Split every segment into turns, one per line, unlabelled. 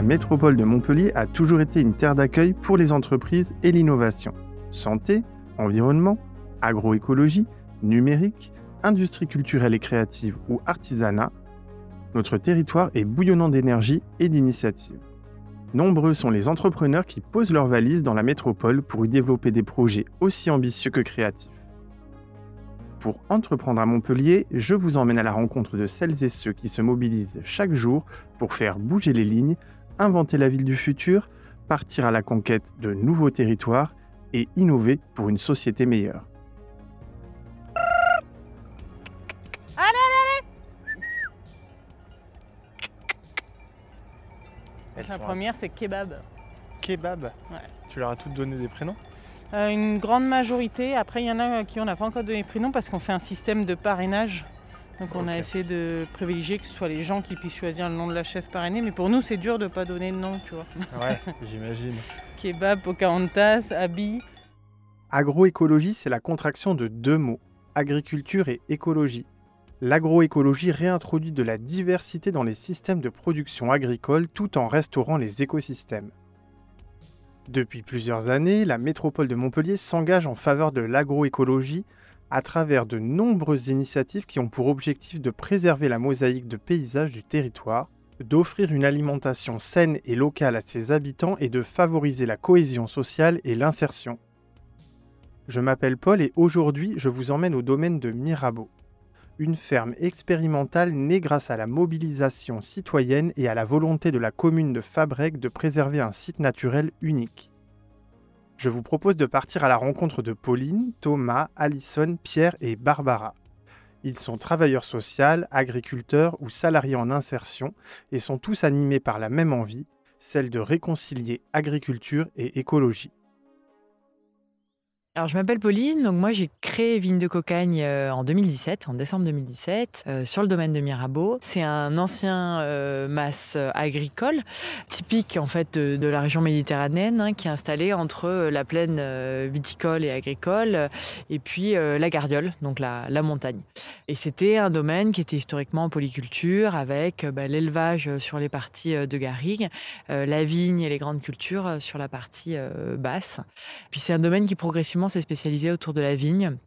La métropole de Montpellier a toujours été une terre d'accueil pour les entreprises et l'innovation. Santé, environnement, agroécologie, numérique, industrie culturelle et créative ou artisanat, notre territoire est bouillonnant d'énergie et d'initiatives. Nombreux sont les entrepreneurs qui posent leurs valises dans la métropole pour y développer des projets aussi ambitieux que créatifs. Pour entreprendre à Montpellier, je vous emmène à la rencontre de celles et ceux qui se mobilisent chaque jour pour faire bouger les lignes, inventer la ville du futur, partir à la conquête de nouveaux territoires et innover pour une société meilleure.
La première, c'est kebab.
Kebab
Ouais.
Tu leur as toutes donné des prénoms?
Euh, une grande majorité. Après, il y en a qui on n'a pas encore donné prénom parce qu'on fait un système de parrainage. Donc on a essayé de privilégier que ce soit les gens qui puissent choisir le nom de la chef parrainée. Mais pour nous, c'est dur de ne pas donner de nom, tu vois.
Ouais, j'imagine.
Kebab, Pocahontas, Abi.
Agroécologie, c'est la contraction de deux mots, agriculture et écologie. L'agroécologie réintroduit de la diversité dans les systèmes de production agricole tout en restaurant les écosystèmes. Depuis plusieurs années, la métropole de Montpellier s'engage en faveur de l'agroécologie à travers de nombreuses initiatives qui ont pour objectif de préserver la mosaïque de paysages du territoire, d'offrir une alimentation saine et locale à ses habitants et de favoriser la cohésion sociale et l'insertion. Je m'appelle Paul et aujourd'hui je vous emmène au domaine de Mirabeau. Une ferme expérimentale née grâce à la mobilisation citoyenne et à la volonté de la commune de Fabrègue de préserver un site naturel unique. Je vous propose de partir à la rencontre de Pauline, Thomas, Alison, Pierre et Barbara. Ils sont travailleurs sociaux, agriculteurs ou salariés en insertion et sont tous animés par la même envie, celle de réconcilier agriculture et écologie.
Alors, je m'appelle Pauline, donc moi j'ai créé Vigne de Cocagne euh, en 2017, en décembre 2017, euh, sur le domaine de Mirabeau. C'est un ancien euh, mas agricole, typique en fait de, la région méditerranéenne, hein, qui est installé entre euh, la plaine viticole et agricole et puis la Gardiole, donc la, montagne. Et c'était un domaine qui était historiquement en polyculture, avec bah, l'élevage sur les parties de garrigue, la vigne et les grandes cultures sur la partie basse. Puis c'est un domaine qui progressivement s'est spécialisé autour de la vigne.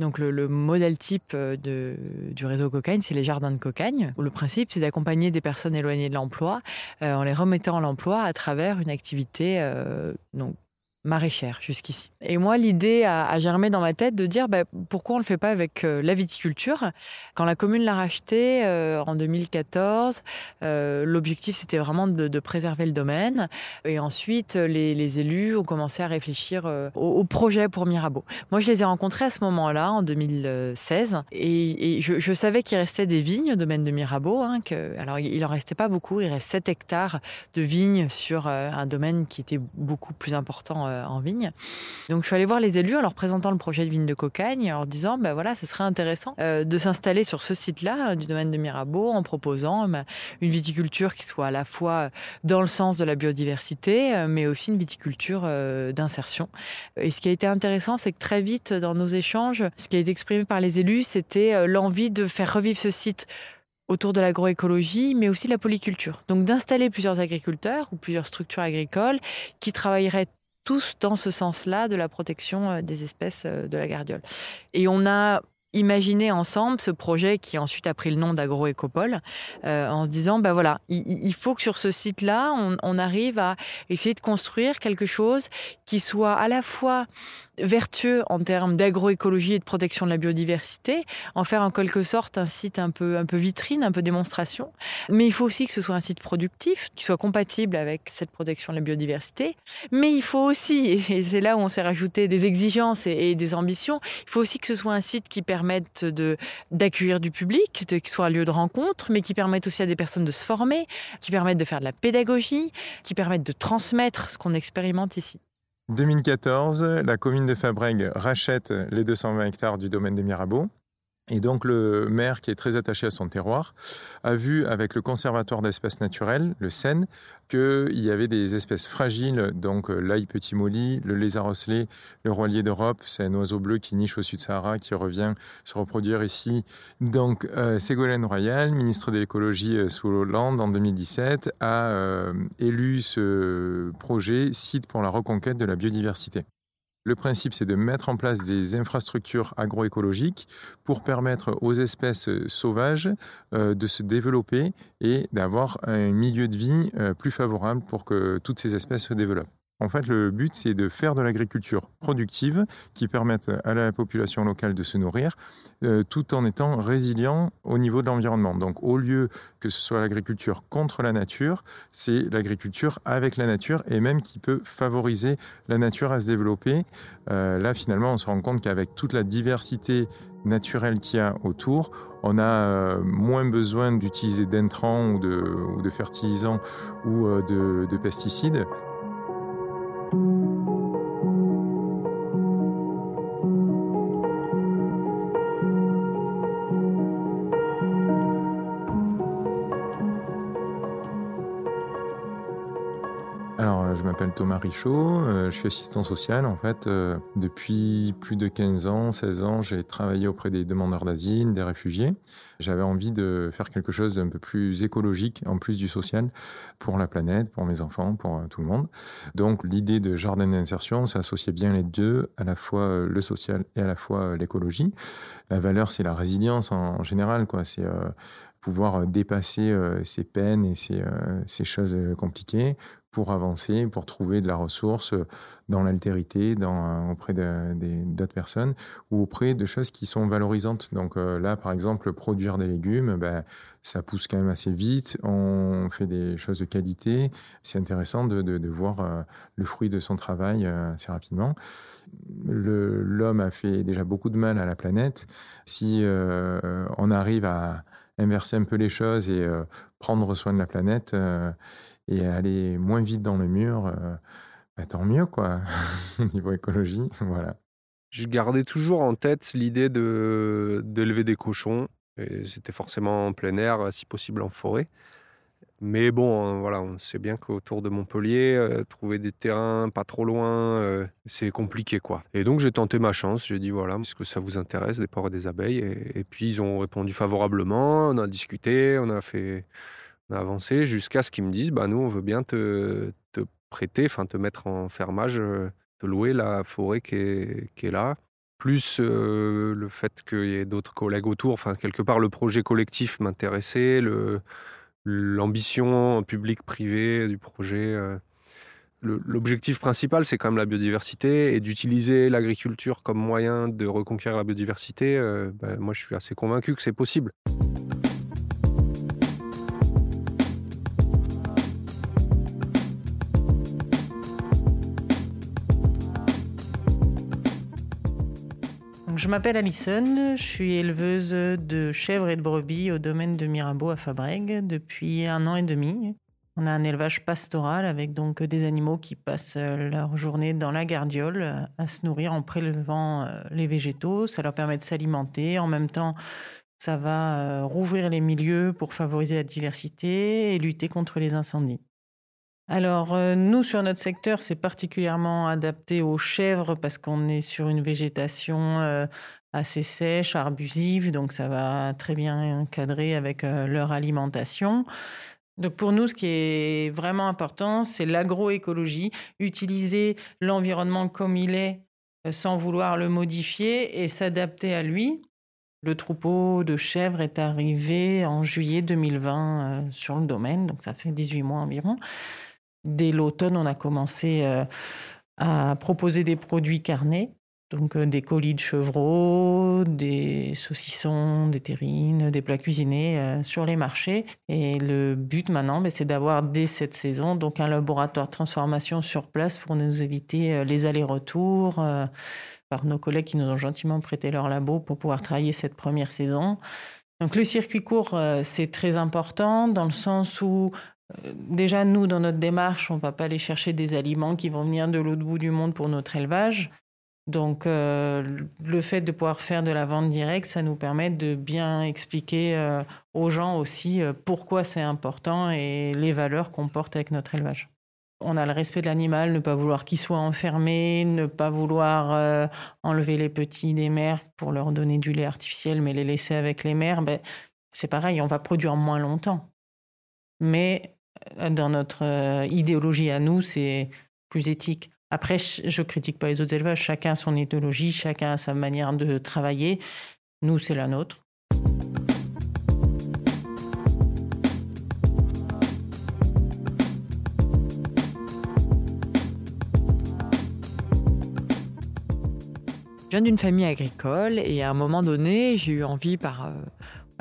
Donc le, le modèle type euh, de, du réseau Cocagne, c'est les jardins de Cocagne. Le principe, c'est d'accompagner des personnes éloignées de l'emploi euh, en les remettant à l'emploi à travers une activité euh, donc, maraîchère jusqu'ici. Et moi, l'idée a, germé dans ma tête de dire bah, pourquoi on ne le fait pas avec euh, la viticulture? Quand la commune l'a racheté euh, en 2014, euh, l'objectif c'était vraiment de, préserver le domaine. Et ensuite, les, élus ont commencé à réfléchir au, projet pour Mirabeau. Moi, je les ai rencontrés à ce moment-là, en 2016, et, je, savais qu'il restait des vignes au domaine de Mirabeau. Hein, alors, il en restait pas beaucoup, il reste 7 hectares de vignes sur un domaine qui était beaucoup plus important en vignes. Donc, je suis allée voir les élus en leur présentant le projet de vigne de Cocagne, en leur disant, ben voilà, ce serait intéressant euh, de s'installer sur ce site-là euh, du domaine de Mirabeau en proposant ben, une viticulture qui soit à la fois dans le sens de la biodiversité, euh, mais aussi une viticulture euh, d'insertion. Et ce qui a été intéressant, c'est que très vite, dans nos échanges, ce qui a été exprimé par les élus, c'était euh, l'envie de faire revivre ce site autour de l'agroécologie, mais aussi de la polyculture. Donc d'installer plusieurs agriculteurs ou plusieurs structures agricoles qui travailleraient tous dans ce sens-là de la protection euh, des espèces euh, de la gardiole. Et on a imaginé ensemble ce projet qui ensuite a pris le nom d'agroécopole euh, en se disant ben voilà il, faut que sur ce site là on, on arrive à essayer de construire quelque chose qui soit à la fois vertueux en termes d'agroécologie et de protection de la biodiversité, en faire en quelque sorte un site un peu, un peu vitrine, un peu démonstration. Mais il faut aussi que ce soit un site productif, qui soit compatible avec cette protection de la biodiversité. Mais il faut aussi, et c'est là où on s'est rajouté des exigences et, et, des ambitions, il faut aussi que ce soit un site qui permette de, d'accueillir du public, de, qui soit un lieu de rencontre, mais qui permette aussi à des personnes de se former, qui permette de faire de la pédagogie, qui permette de transmettre ce qu'on expérimente ici.
2014, la commune de Fabrègue rachète les 220 hectares du domaine de Mirabeau. Et donc le maire, qui est très attaché à son terroir, a vu avec le conservatoire d'espèces naturelles, le CEN, qu'il y avait des espèces fragiles, donc euh, l'ail petit molly, le lézard osselé, le roilier d'Europe, c'est un oiseau bleu qui niche au sud Sahara, qui revient se reproduire ici. Donc euh, Ségolène Royal, ministre de l'écologie euh, sous Hollande en 2017, a élu ce projet site pour la reconquête de la biodiversité. Le principe, c'est de mettre en place des infrastructures agroécologiques pour permettre aux espèces sauvages euh, de se développer et d'avoir un milieu de vie euh, plus favorable pour que toutes ces espèces se développent. En fait, le but, c'est de faire de l'agriculture productive qui permette à la population locale de se nourrir euh, tout en étant résilient au niveau de l'environnement. Donc, au lieu que ce soit l'agriculture contre la nature, c'est l'agriculture avec la nature et même qui peut favoriser la nature à se développer. Euh, là, finalement, on se rend compte qu'avec toute la diversité naturelle qu'il y a autour, on a euh, moins besoin d'utiliser d'intrants ou de, fertilisants ou de pesticides. Thomas Richaud, euh, je suis assistant social en fait. Euh, depuis plus de 15 ans, 16 ans, j'ai travaillé auprès des demandeurs d'asile, des réfugiés. J'avais envie de faire quelque chose d'un peu plus écologique, en plus du social, pour la planète, pour mes enfants, pour euh, tout le monde. Donc l'idée de jardin d'insertion, ça associait bien les deux, à la fois le social et à la fois l'écologie. La valeur, c'est la résilience en, général, quoi. C'est pouvoir dépasser ces peines et ces, ces choses compliquées pour avancer, pour trouver de la ressource euh, dans l'altérité, euh, auprès d'autres personnes ou auprès de choses qui sont valorisantes. Donc euh, là, par exemple, produire des légumes, ben, ça pousse quand même assez vite, on fait des choses de qualité, c'est intéressant de, voir le fruit de son travail assez rapidement. L'homme a fait déjà beaucoup de mal à la planète. Si on arrive à inverser un peu les choses et prendre soin de la planète, et aller moins vite dans le mur, euh, bah, tant mieux, quoi, au niveau écologie. Voilà.
Je gardais toujours en tête l'idée de d'élever des cochons. C'était forcément en plein air, si possible en forêt. Mais bon, hein, voilà, on sait bien qu'autour de Montpellier, euh, trouver des terrains pas trop loin, euh, c'est compliqué, quoi. Et donc j'ai tenté ma chance. J'ai dit voilà, est-ce que ça vous intéresse des porcs et des abeilles? Et, puis ils ont répondu favorablement. On a discuté, on a fait avancé jusqu'à ce qu'ils me disent bah, nous, on veut bien te, te prêter, enfin te mettre en fermage, euh, te louer la forêt qui est, qui est là. Plus le fait qu'il y ait d'autres collègues autour, enfin, quelque part, le projet collectif m'intéressait, l'ambition public-privé du projet. Euh. L'objectif principal, c'est quand même la biodiversité et d'utiliser l'agriculture comme moyen de reconquérir la biodiversité. Ben, moi, je suis assez convaincu que c'est possible.
Je m'appelle Alison, je suis éleveuse de chèvres et de brebis au domaine de Mirabeau à Fabrègue depuis un an et demi. On a un élevage pastoral avec donc des animaux qui passent leur journée dans la gardiole à se nourrir en prélevant euh, les végétaux. Ça leur permet de s'alimenter. En même temps, ça va euh, rouvrir les milieux pour favoriser la diversité et lutter contre les incendies. Alors, euh, nous, sur notre secteur, c'est particulièrement adapté aux chèvres parce qu'on est sur une végétation euh, assez sèche, arbusive, donc ça va très bien cadrer avec euh, leur alimentation. Donc pour nous, ce qui est vraiment important, c'est l'agroécologie, utiliser l'environnement comme il est sans vouloir le modifier et s'adapter à lui. Le troupeau de chèvres est arrivé en juillet 2020 sur le domaine, donc ça fait 18 mois environ. Dès l'automne, on a commencé euh, à proposer des produits carnés, donc euh, des colis de chevreau, des saucissons, des terrines, des plats cuisinés euh, sur les marchés. Et le but maintenant, ben, c'est d'avoir dès cette saison donc un laboratoire de transformation sur place pour nous éviter les allers-retours par nos collègues qui nous ont gentiment prêté leur labo pour pouvoir travailler cette première saison. Donc le circuit court, c'est très important dans le sens où déjà, nous, dans notre démarche, on ne va pas aller chercher des aliments qui vont venir de l'autre bout du monde pour notre élevage. Donc, euh, le fait de pouvoir faire de la vente directe, ça nous permet de bien expliquer euh, aux gens aussi euh, pourquoi c'est important et les valeurs qu'on porte avec notre élevage. On a le respect de l'animal, ne pas vouloir qu'il soit enfermé, ne pas vouloir enlever les petits des mères pour leur donner du lait artificiel, mais les laisser avec les mères. Ben, c'est pareil, on va produire moins longtemps. Mais dans notre idéologie à nous, c'est plus éthique. Après, je critique pas les autres élevages. Chacun a son idéologie, chacun a sa manière de travailler. Nous, c'est la nôtre.
Je viens d'une famille agricole et à un moment donné, j'ai eu envie par euh,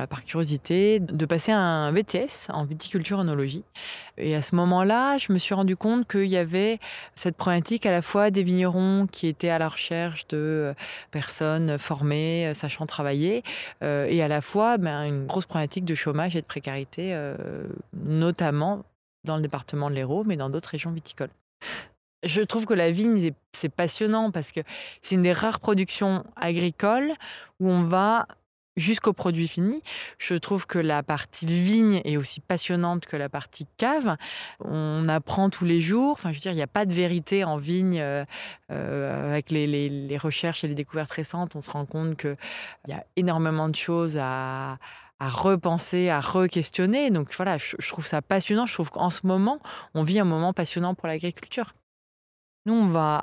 par curiosité, de passer un VTS en viticulture œnologie. Et à ce moment-là, je me suis rendu compte qu'il y avait cette problématique à la fois des vignerons qui étaient à la recherche de euh, personnes formées, euh, sachant travailler, euh, et à la fois ben, une grosse problématique de chômage et de précarité, notamment dans le département de l'Hérault, mais dans d'autres régions viticoles. Je trouve que la vigne, c'est passionnant parce que c'est une des rares productions agricoles où on va jusqu'au produit fini. Je trouve que la partie vigne est aussi passionnante que la partie cave. On apprend tous les jours. Enfin, je veux dire, il n'y a pas de vérité en vigne. Euh, euh, avec les, recherches et les découvertes récentes, on se rend compte qu'il y a énormément de choses à, repenser, à re-questionner. Donc voilà, je, je trouve ça passionnant. Je trouve qu'en ce moment, on vit un moment passionnant pour l'agriculture. Nous, on va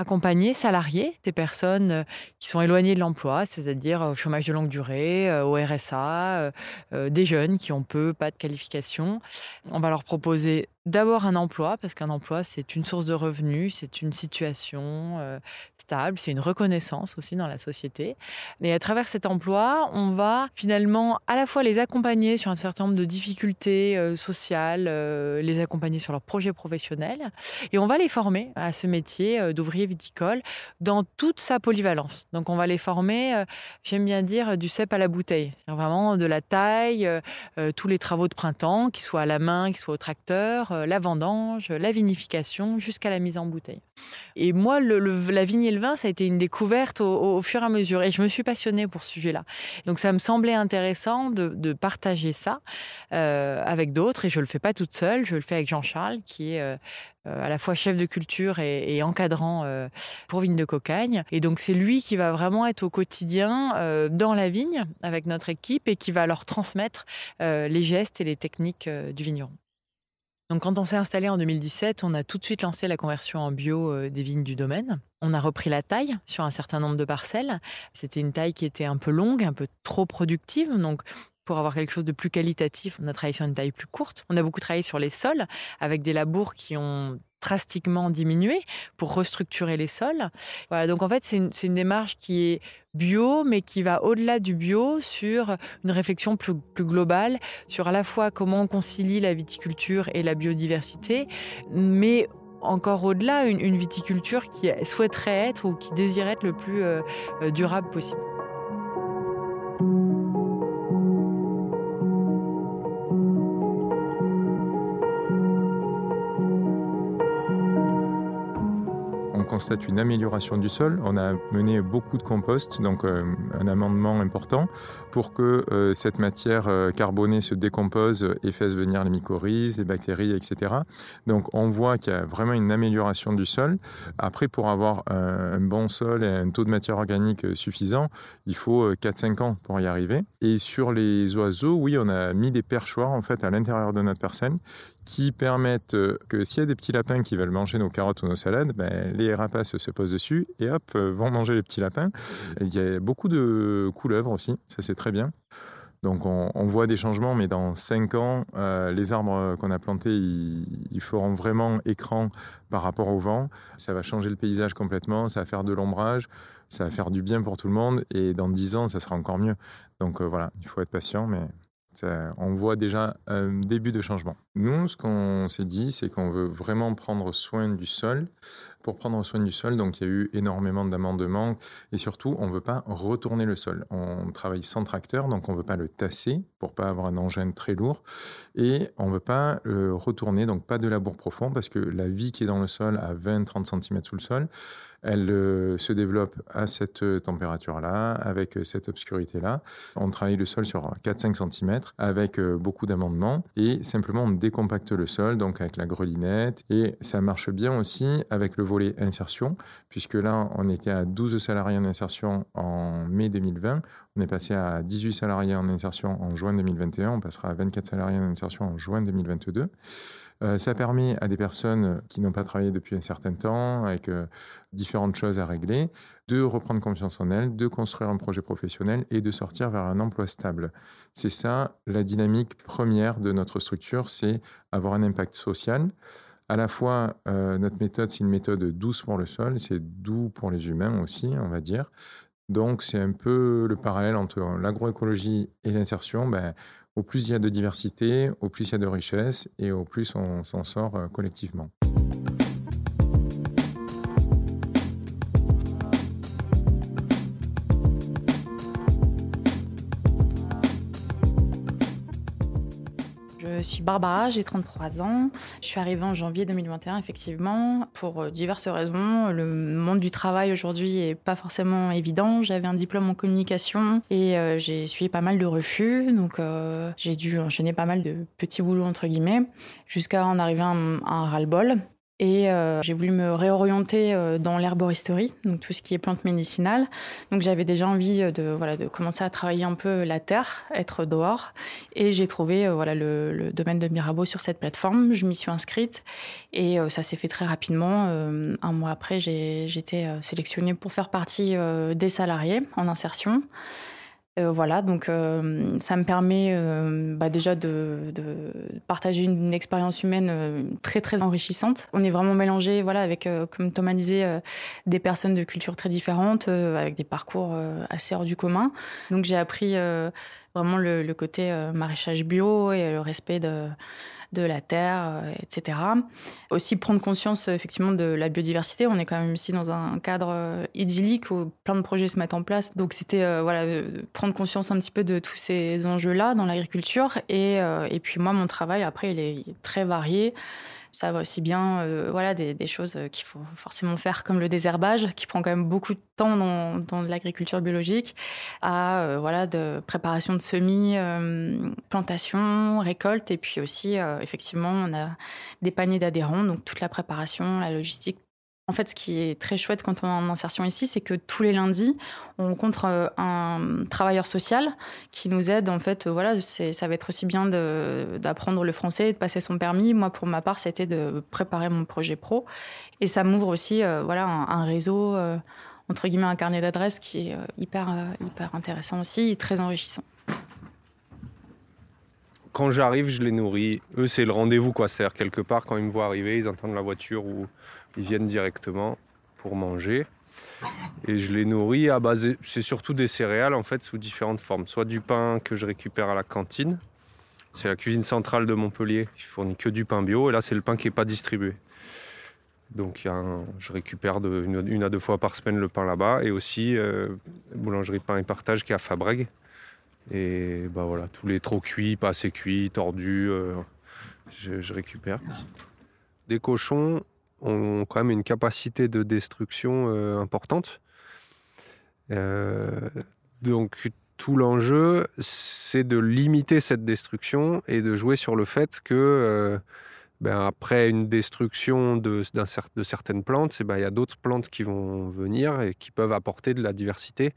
accompagner, salariés, des personnes euh, qui sont éloignées de l'emploi, c'est-à-dire au chômage de longue durée, euh, au RSA, euh, des jeunes qui ont peu, pas de qualification. On va leur proposer d'abord un emploi, parce qu'un emploi, c'est une source de revenus, c'est une situation euh, stable, c'est une reconnaissance aussi dans la société. Et à travers cet emploi, on va finalement à la fois les accompagner sur un certain nombre de difficultés euh, sociales, euh, les accompagner sur leurs projets professionnels, et on va les former à ce métier d'ouvrier viticole dans toute sa polyvalence. Donc on va les former, j'aime bien dire, du cep à la bouteille, vraiment de la taille, tous les travaux de printemps, qu'ils soient à la main, qu'ils soient au tracteur, euh, la vendange, la vinification, jusqu'à la mise en bouteille. Et moi, la vigne et le vin, ça a été une découverte au, fur et à mesure. Et je me suis passionnée pour ce sujet-là. Donc ça me semblait intéressant de, partager ça euh, avec d'autres. Et je ne le fais pas toute seule, je le fais avec Jean-Charles, qui est... Euh, à la fois chef de culture et, encadrant pour Vigne de Cocagne. Et donc c'est lui qui va vraiment être au quotidien dans la vigne avec notre équipe et qui va leur transmettre les gestes et les techniques du vigneron. Donc quand on s'est installé en 2017, on a tout de suite lancé la conversion en bio euh, des vignes du domaine. On a repris la taille sur un certain nombre de parcelles. C'était une taille qui était un peu longue, un peu trop productive. Donc pour avoir quelque chose de plus qualitatif, on a travaillé sur une taille plus courte. On a beaucoup travaillé sur les sols avec des labours qui ont drastiquement diminué pour restructurer les sols. Voilà, donc en fait, c'est une, démarche qui est bio, mais qui va au-delà du bio sur une réflexion plus, globale sur à la fois comment on concilie la viticulture et la biodiversité, mais encore au-delà, une, une, viticulture qui souhaiterait être ou qui désirait être le plus euh, euh, durable possible.
Constate une amélioration du sol. On a mené beaucoup de compost, donc euh, un amendement important pour que euh, cette matière euh, carbonée se décompose et fasse venir les mycorhizes, les bactéries, etc. Donc on voit qu'il y a vraiment une amélioration du sol. Après, pour avoir un, bon sol et un taux de matière organique suffisant, il faut 4-5 ans pour y arriver. Et sur les oiseaux, oui, on a mis des perchoirs en fait à l'intérieur de notre personne qui permettent euh, que s'il y a des petits lapins qui veulent manger nos carottes ou nos salades, ben, les rapaces se posent dessus et hop, euh, vont manger les petits lapins. il y a beaucoup de couleuvres aussi, ça c'est très bien. Donc on, voit des changements, mais dans 5 ans, euh, les arbres qu'on a plantés, ils, feront vraiment écran par rapport au vent. Ça va changer le paysage complètement, ça va faire de l'ombrage, ça va faire du bien pour tout le monde, et dans 10 ans, ça sera encore mieux. Donc voilà, il faut être patient, mais on voit déjà un début de changement. Nous, ce qu'on s'est dit, c'est qu'on veut vraiment prendre soin du sol. Pour prendre soin du sol, donc il y a eu énormément d'amendements et surtout, on ne veut pas retourner le sol. On travaille sans tracteur, donc on ne veut pas le tasser pour pas avoir un engin très lourd et on ne veut pas le retourner, donc pas de labour profond parce que la vie qui est dans le sol à 20-30 cm sous le sol, elle euh, se développe à cette température-là, avec euh, cette obscurité-là. On travaille le sol sur 4-5 cm avec euh, beaucoup d'amendements et simplement on décompacte le sol, donc avec la grelinette. Et ça marche bien aussi avec le volet insertion, puisque là, on était à 12 salariés en insertion en mai 2020. On est passé à 18 salariés en insertion en juin 2021. On passera à 24 salariés en insertion en juin 2022. Euh, ça permet à des personnes qui n'ont pas travaillé depuis un certain temps, avec euh, différentes choses à régler, de reprendre confiance en elles, de construire un projet professionnel et de sortir vers un emploi stable. C'est ça la dynamique première de notre structure, c'est avoir un impact social. À la fois, euh, notre méthode, c'est une méthode douce pour le sol, c'est doux pour les humains aussi, on va dire. Donc, c'est un peu le parallèle entre l'agroécologie et l'insertion. Ben, au plus il y a de diversité, au plus il y a de richesse et au plus on s'en sort euh, collectivement.
Je suis Barbara, j'ai 33 ans. Je suis arrivée en janvier 2021, effectivement, pour euh, diverses raisons. Le monde du travail aujourd'hui est pas forcément évident. J'avais un diplôme en communication et euh, j'ai suivi pas mal de refus. Donc, euh, j'ai dû enchaîner pas mal de petits boulots, entre guillemets, jusqu'à en arriver à un, un ras-le-bol. Et euh, j'ai voulu me réorienter euh, dans l'herboristerie, donc tout ce qui est plantes médicinales. Donc j'avais déjà envie euh, de, voilà, de commencer à travailler un peu la terre, être dehors. Et j'ai trouvé voilà, le, le, domaine de Mirabeau sur cette plateforme. Je m'y suis inscrite et ça s'est fait très rapidement. un mois après, j'ai été sélectionnée pour faire partie des salariés en insertion. Euh, voilà, donc euh, ça me permet euh, bah, déjà de, de, partager une, expérience humaine très très enrichissante. On est vraiment mélangé, voilà, avec, comme Thomas disait, des personnes de cultures très différentes, avec des parcours assez hors du commun. Donc j'ai appris vraiment le, côté maraîchage bio et le respect de la terre, euh, etc. Aussi prendre conscience effectivement de la biodiversité. On est quand même ici dans un cadre euh, idyllique où plein de projets se mettent en place. Donc c'était euh, voilà prendre conscience un petit peu de tous ces enjeux-là dans l'agriculture. Et, et puis moi, mon travail après, il est très varié. Ça va aussi bien, euh, voilà, des, choses qu'il faut forcément faire, comme le désherbage, qui prend quand même beaucoup de temps dans, dans l'agriculture biologique, à euh, voilà, de préparation de semis, euh, plantation, récolte, et puis aussi, effectivement, on a des paniers d'adhérents, donc toute la préparation, la logistique en fait, ce qui est très chouette quand on est en insertion ici, c'est que tous les lundis, on rencontre euh, un travailleur social qui nous aide. En fait, voilà, ça va être aussi bien d'apprendre le français et de passer son permis. Moi, pour ma part, c'était de préparer mon projet pro. Et ça m'ouvre aussi euh, voilà, un, réseau, euh, entre guillemets, un carnet d'adresses qui est hyper, hyper intéressant aussi, très enrichissant
quand j'arrive, je les nourris. Eux, c'est le rendez-vous, quoi. C'est-à-dire, quelque part, quand ils me voient arriver, ils entendent la voiture ou ils viennent directement pour manger. Et je les nourris à base, c'est surtout des céréales en fait sous différentes formes. Soit du pain que je récupère à la cantine, c'est la cuisine centrale de Montpellier qui fournit que du pain bio, et là c'est le pain qui n'est pas distribué. Donc je récupère une, à deux fois par semaine le pain là-bas, et aussi euh, boulangerie pain et partage qui est à Fabrègue. Et bah voilà, tous les trop cuits, pas assez cuits, tordus, euh, je récupère. Des cochons, ont quand même une capacité de destruction euh, importante. Euh, donc tout l'enjeu, c'est de limiter cette destruction et de jouer sur le fait que euh, ben, après une destruction de, certaines plantes, eh ben, il y a d'autres plantes qui vont venir et qui peuvent apporter de la diversité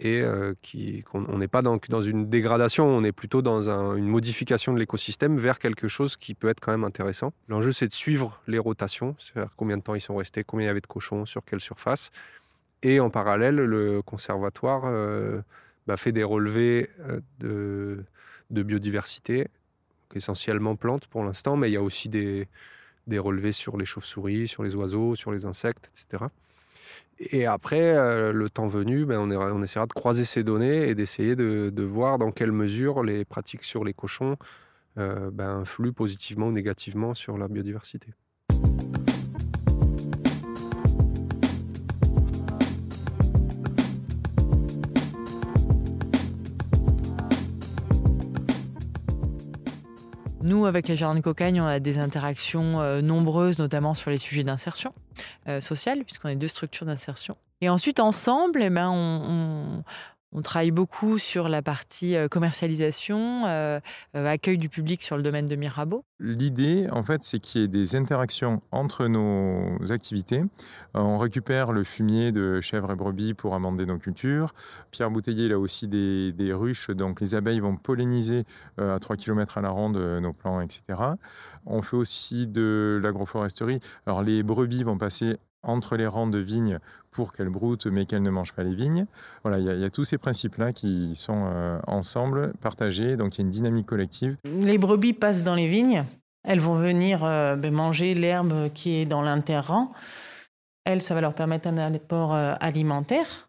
et euh, qui, on n'est pas dans, une dégradation, on est plutôt dans une modification de l'écosystème vers quelque chose qui peut être quand même intéressant. L'enjeu, c'est de suivre les rotations, c'est-à-dire combien de temps ils sont restés, combien il y avait de cochons, sur quelle surface. Et en parallèle, le conservatoire euh, bah, fait des relevés euh, de, biodiversité, essentiellement plantes pour l'instant, mais il y a aussi des relevés sur les chauves-souris, sur les oiseaux, sur les insectes, etc. Et après, euh, le temps venu, ben, on, essaiera de croiser ces données et d'essayer de, voir dans quelle mesure les pratiques sur les cochons ben, influent positivement ou négativement sur la biodiversité.
Nous, avec les jardins de cocagne, on a des interactions euh, nombreuses, notamment sur les sujets d'insertion euh, sociale, puisqu'on est deux structures d'insertion. Et ensuite, ensemble, eh ben, on, on travaille beaucoup sur la partie commercialisation, accueil du public sur le domaine de Mirabeau.
L'idée, en fait, c'est qu'il y ait des interactions entre nos activités. On récupère le fumier de chèvres et brebis pour amender nos cultures. Pierre Bouteiller, il a aussi des, des ruches, donc les abeilles vont polliniser à 3 km à la ronde nos plants, etc. On fait aussi de l'agroforesterie. Alors les brebis vont passer entre les rangs de vignes pour qu'elles broutent mais qu'elles ne mangent pas les vignes. Voilà, il y, a tous ces principes-là qui sont euh, ensemble, partagés, donc il y a une dynamique collective.
Les brebis passent dans les vignes, elles vont venir euh, ben, manger l'herbe qui est dans l'interrang. Elles, ça va leur permettre un apport euh, alimentaire.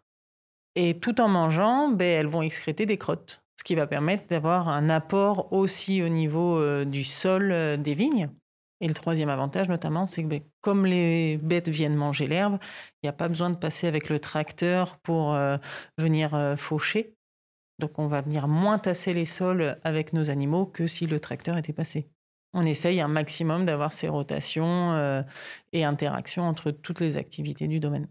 Et tout en mangeant, ben, elles vont excréter des crottes, ce qui va permettre d'avoir un apport aussi au niveau du sol des vignes. Et le troisième avantage, notamment, c'est que ben, comme les bêtes viennent manger l'herbe, il n'y a pas besoin de passer avec le tracteur pour euh, venir euh, faucher. Donc on va venir moins tasser les sols avec nos animaux que si le tracteur était passé. On essaye un maximum d'avoir ces rotations euh, et interactions entre toutes les activités du domaine.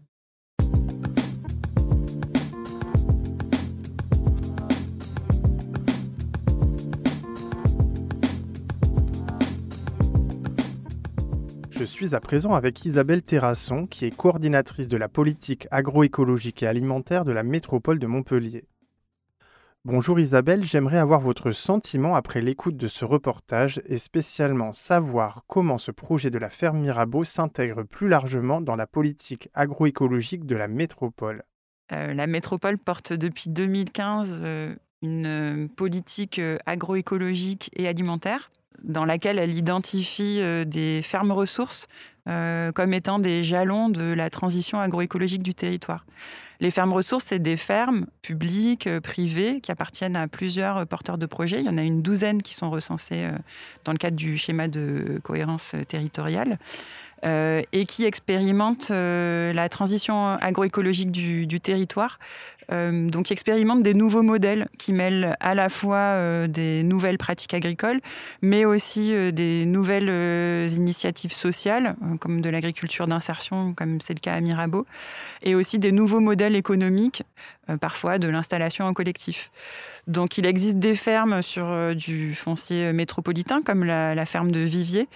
Je suis à présent avec Isabelle Terrasson, qui est coordinatrice de la politique agroécologique et alimentaire de la métropole de Montpellier. Bonjour Isabelle, j'aimerais avoir votre sentiment après l'écoute de ce reportage et spécialement savoir comment ce projet de la ferme Mirabeau s'intègre plus largement dans la politique agroécologique de la métropole.
Euh, la métropole porte depuis 2015 euh, une euh, politique agroécologique et alimentaire dans laquelle elle identifie euh, des fermes ressources euh, comme étant des jalons de la transition agroécologique du territoire. Les fermes ressources, c'est des fermes publiques, euh, privées, qui appartiennent à plusieurs porteurs de projets. Il y en a une douzaine qui sont recensés dans le cadre du schéma de cohérence territoriale. et qui expérimentent la transition agroécologique du, territoire euh, donc, qui expérimentent des nouveaux modèles qui mêlent à la fois euh, des nouvelles pratiques agricoles, mais aussi euh, des nouvelles initiatives sociales, comme de l'agriculture d'insertion, comme c'est le cas à Mirabeau, et aussi des nouveaux modèles économiques, parfois de l'installation en collectif. Donc, il existe des fermes sur du foncier métropolitain, comme la, la ferme de Vivier,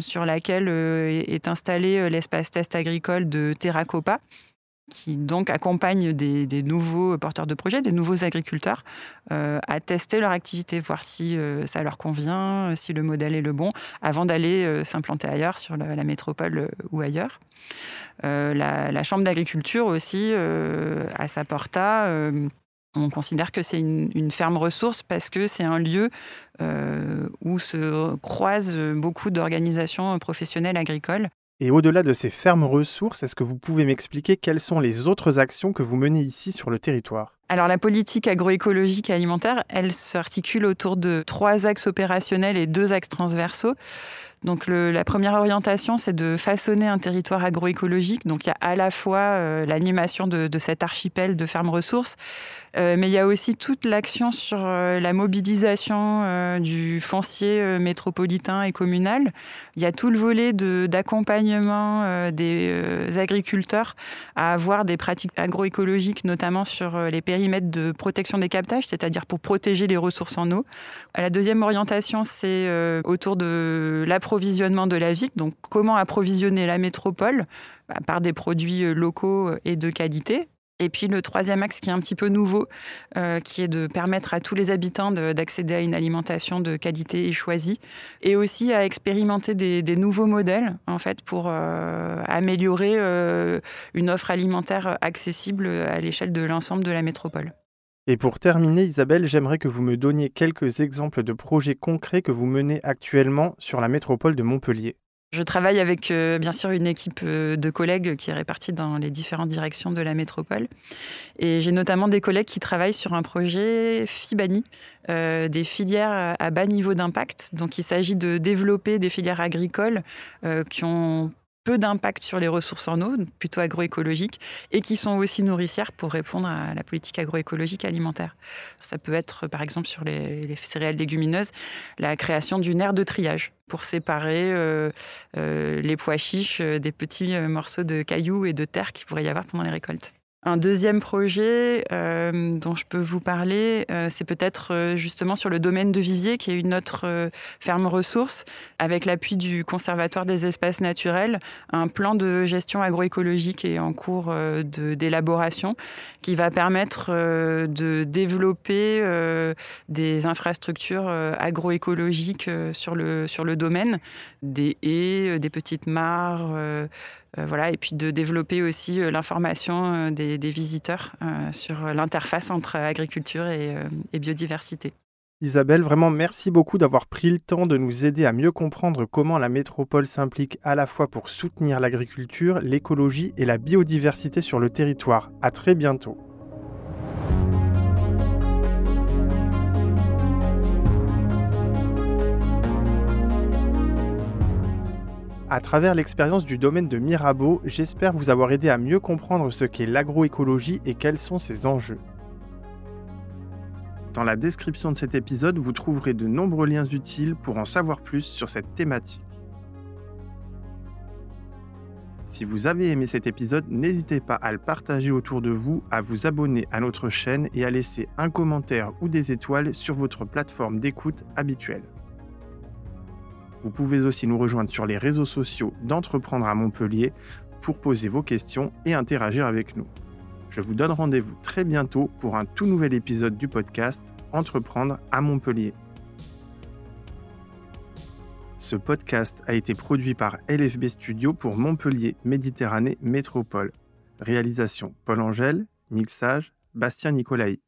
sur laquelle est installé l'espace test agricole de Terracopa qui donc accompagne des, nouveaux porteurs de projets, des nouveaux agriculteurs, euh, à tester leur activité, voir si euh, ça leur convient, si le modèle est le bon, avant d'aller euh, s'implanter ailleurs, sur la, métropole ou ailleurs. La, Chambre d'agriculture aussi, à sa porta, on considère que c'est une, ferme ressource parce que c'est un lieu où se croisent beaucoup d'organisations professionnelles agricoles
et au-delà de ces fermes ressources, est-ce que vous pouvez m'expliquer quelles sont les autres actions que vous menez ici sur le territoire?
Alors la politique agroécologique et alimentaire, elle s'articule autour de trois axes opérationnels et deux axes transversaux. Donc la première orientation, c'est de façonner un territoire agroécologique. Donc il y a à la fois euh, l'animation de, cet archipel de fermes ressources, euh, mais il y a aussi toute l'action sur euh, la mobilisation du foncier métropolitain et communal. Il y a tout le volet d'accompagnement des agriculteurs à avoir des pratiques agroécologiques, notamment sur les périmètres de protection des captages, c'est-à-dire pour protéger les ressources en eau. La deuxième orientation, c'est autour de l'approche l'approvisionnement de la ville, donc comment approvisionner la métropole? Bah, par des produits euh, locaux euh, et de qualité. Et puis le troisième axe qui est un petit peu nouveau, euh, qui est de permettre à tous les habitants d'accéder à une alimentation de qualité et choisie, et aussi à expérimenter des, nouveaux modèles en fait pour améliorer une offre alimentaire accessible à l'échelle de l'ensemble de la métropole.
Et pour terminer, Isabelle, j'aimerais que vous me donniez quelques exemples de projets concrets que vous menez actuellement sur la métropole de Montpellier.
Je travaille avec bien sûr une équipe de collègues qui est répartie dans les différentes directions de la métropole. Et j'ai notamment des collègues qui travaillent sur un projet FIBANI, des filières à bas niveau d'impact. Donc il s'agit de développer des filières agricoles qui ont peu d'impact sur les ressources en eau, plutôt agroécologiques, et qui sont aussi nourricières pour répondre à la politique agroécologique alimentaire. Ça peut être, par exemple, sur les, céréales légumineuses, la création d'une aire de triage pour séparer euh, euh, les pois chiches des petits euh, morceaux de cailloux et de terre qu'il pourrait y avoir pendant les récoltes. Un deuxième projet euh, dont je peux vous parler, euh, c'est peut-être euh, justement sur le domaine de Vivier, qui est une autre ferme ressource, avec l'appui du Conservatoire des espaces naturels, un plan de gestion agroécologique est en cours d'élaboration, qui va permettre de développer des infrastructures agroécologiques sur le, sur le domaine, des haies, des petites mares voilà, et puis de développer aussi euh, l'information euh, des, visiteurs sur l'interface entre agriculture et, et biodiversité.
Isabelle, vraiment merci beaucoup d'avoir pris le temps de nous aider à mieux comprendre comment la métropole s'implique à la fois pour soutenir l'agriculture, l'écologie et la biodiversité sur le territoire. À très bientôt. À travers l'expérience du domaine de Mirabeau, j'espère vous avoir aidé à mieux comprendre ce qu'est l'agroécologie et quels sont ses enjeux. Dans la description de cet épisode, vous trouverez de nombreux liens utiles pour en savoir plus sur cette thématique. Si vous avez aimé cet épisode, n'hésitez pas à le partager autour de vous, à vous abonner à notre chaîne et à laisser un commentaire ou des étoiles sur votre plateforme d'écoute habituelle. Vous pouvez aussi nous rejoindre sur les réseaux sociaux d'Entreprendre à Montpellier pour poser vos questions et interagir avec nous. Je vous donne rendez-vous très bientôt pour un tout nouvel épisode du podcast Entreprendre à Montpellier. Ce podcast a été produit par LFB Studio pour Montpellier Méditerranée Métropole. Réalisation Paul Angèle, mixage Bastien Nicolai.